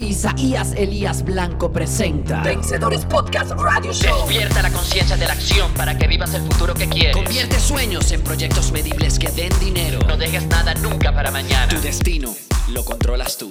Isaías Elías Blanco presenta Vencedores Podcast Radio Show. Despierta la conciencia de la acción para que vivas el futuro que quieres. Convierte sueños en proyectos medibles que den dinero. No dejes nada nunca para mañana. Tu destino lo controlas tú.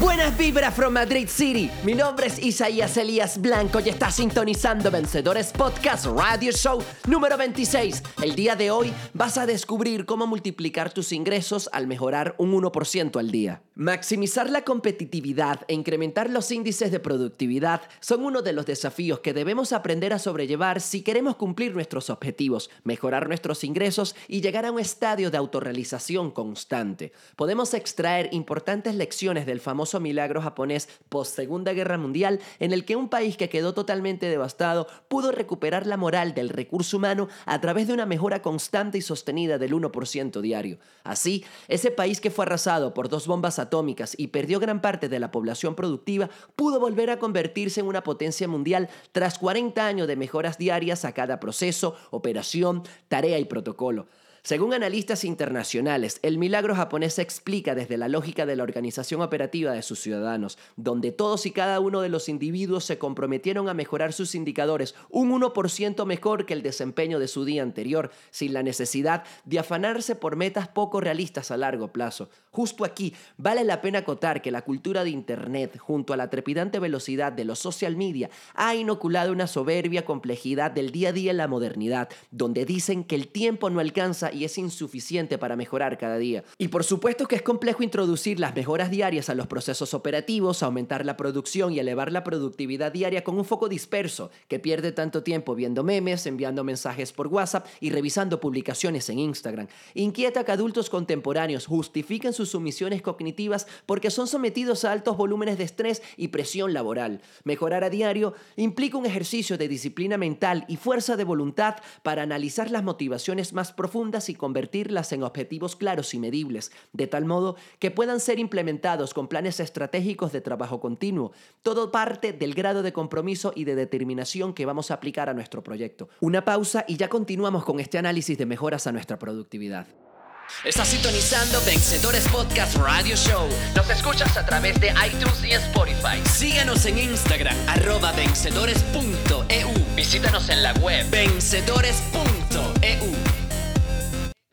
Buenas vibras from Madrid City. Mi nombre es Isaías Elías Blanco y estás sintonizando Vencedores Podcast Radio Show número 26. El día de hoy vas a descubrir cómo multiplicar tus ingresos al mejorar un 1% al día. Maximizar la competitividad e incrementar los índices de productividad son uno de los desafíos que debemos aprender a sobrellevar si queremos cumplir nuestros objetivos, mejorar nuestros ingresos y llegar a un estadio de autorrealización constante. Podemos extraer importantes lecciones del famoso milagro japonés post Segunda Guerra Mundial en el que un país que quedó totalmente devastado pudo recuperar la moral del recurso humano a través de una mejora constante y sostenida del 1% diario. Así, ese país que fue arrasado por dos bombas atómicas y perdió gran parte de la población productiva pudo volver a convertirse en una potencia mundial tras 40 años de mejoras diarias a cada proceso, operación, tarea y protocolo. Según analistas internacionales, el milagro japonés se explica desde la lógica de la organización operativa de sus ciudadanos, donde todos y cada uno de los individuos se comprometieron a mejorar sus indicadores un 1% mejor que el desempeño de su día anterior, sin la necesidad de afanarse por metas poco realistas a largo plazo. Justo aquí vale la pena acotar que la cultura de Internet, junto a la trepidante velocidad de los social media, ha inoculado una soberbia complejidad del día a día en la modernidad, donde dicen que el tiempo no alcanza y es insuficiente para mejorar cada día. Y por supuesto que es complejo introducir las mejoras diarias a los procesos operativos, aumentar la producción y elevar la productividad diaria con un foco disperso que pierde tanto tiempo viendo memes, enviando mensajes por WhatsApp y revisando publicaciones en Instagram. Inquieta que adultos contemporáneos justifiquen sus sumisiones cognitivas porque son sometidos a altos volúmenes de estrés y presión laboral. Mejorar a diario implica un ejercicio de disciplina mental y fuerza de voluntad para analizar las motivaciones más profundas y convertirlas en objetivos claros y medibles, de tal modo que puedan ser implementados con planes estratégicos de trabajo continuo. Todo parte del grado de compromiso y de determinación que vamos a aplicar a nuestro proyecto. Una pausa y ya continuamos con este análisis de mejoras a nuestra productividad. Estás sintonizando Vencedores Podcast Radio Show. Nos escuchas a través de iTunes y Spotify. Síguenos en Instagram, arroba vencedores.eu. Visítanos en la web vencedores.eu.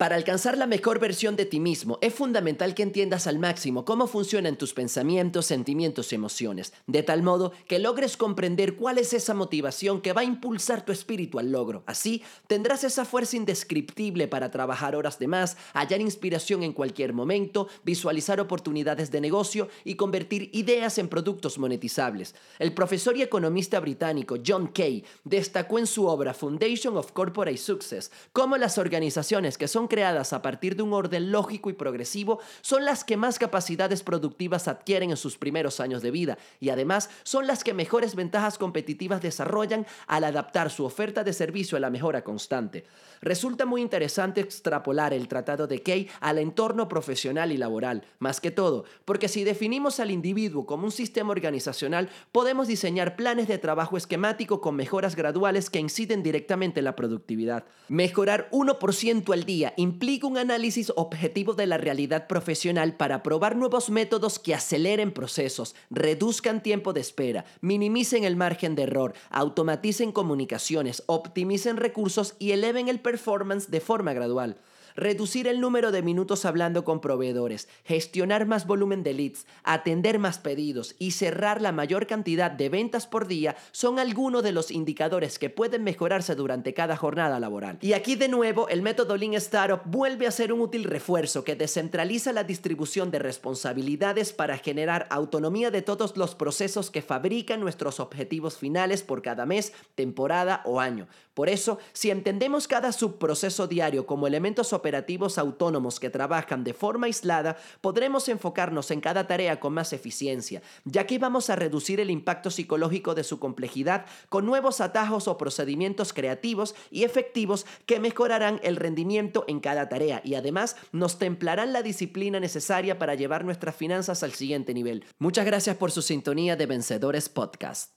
Para alcanzar la mejor versión de ti mismo, es fundamental que entiendas al máximo cómo funcionan tus pensamientos, sentimientos y emociones, de tal modo que logres comprender cuál es esa motivación que va a impulsar tu espíritu al logro. Así, tendrás esa fuerza indescriptible para trabajar horas de más, hallar inspiración en cualquier momento, visualizar oportunidades de negocio y convertir ideas en productos monetizables. El profesor y economista británico John Kay destacó en su obra Foundation of Corporate Success cómo las organizaciones que son creadas a partir de un orden lógico y progresivo son las que más capacidades productivas adquieren en sus primeros años de vida y además son las que mejores ventajas competitivas desarrollan al adaptar su oferta de servicio a la mejora constante. Resulta muy interesante extrapolar el tratado de Key al entorno profesional y laboral, más que todo, porque si definimos al individuo como un sistema organizacional, podemos diseñar planes de trabajo esquemático con mejoras graduales que inciden directamente en la productividad. Mejorar 1% al día implica un análisis objetivo de la realidad profesional para probar nuevos métodos que aceleren procesos, reduzcan tiempo de espera, minimicen el margen de error, automaticen comunicaciones, optimicen recursos y eleven el performance de forma gradual reducir el número de minutos hablando con proveedores, gestionar más volumen de leads, atender más pedidos y cerrar la mayor cantidad de ventas por día son algunos de los indicadores que pueden mejorarse durante cada jornada laboral. Y aquí de nuevo el método Lean Startup vuelve a ser un útil refuerzo que descentraliza la distribución de responsabilidades para generar autonomía de todos los procesos que fabrican nuestros objetivos finales por cada mes, temporada o año. Por eso, si entendemos cada subproceso diario como elementos operativos autónomos que trabajan de forma aislada, podremos enfocarnos en cada tarea con más eficiencia, ya que vamos a reducir el impacto psicológico de su complejidad con nuevos atajos o procedimientos creativos y efectivos que mejorarán el rendimiento en cada tarea y además nos templarán la disciplina necesaria para llevar nuestras finanzas al siguiente nivel. Muchas gracias por su sintonía de Vencedores Podcast.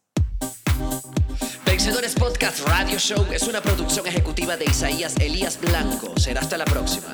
Vencedores Podcast Radio Show es una producción ejecutiva de Isaías Elías Blanco. Será hasta la próxima.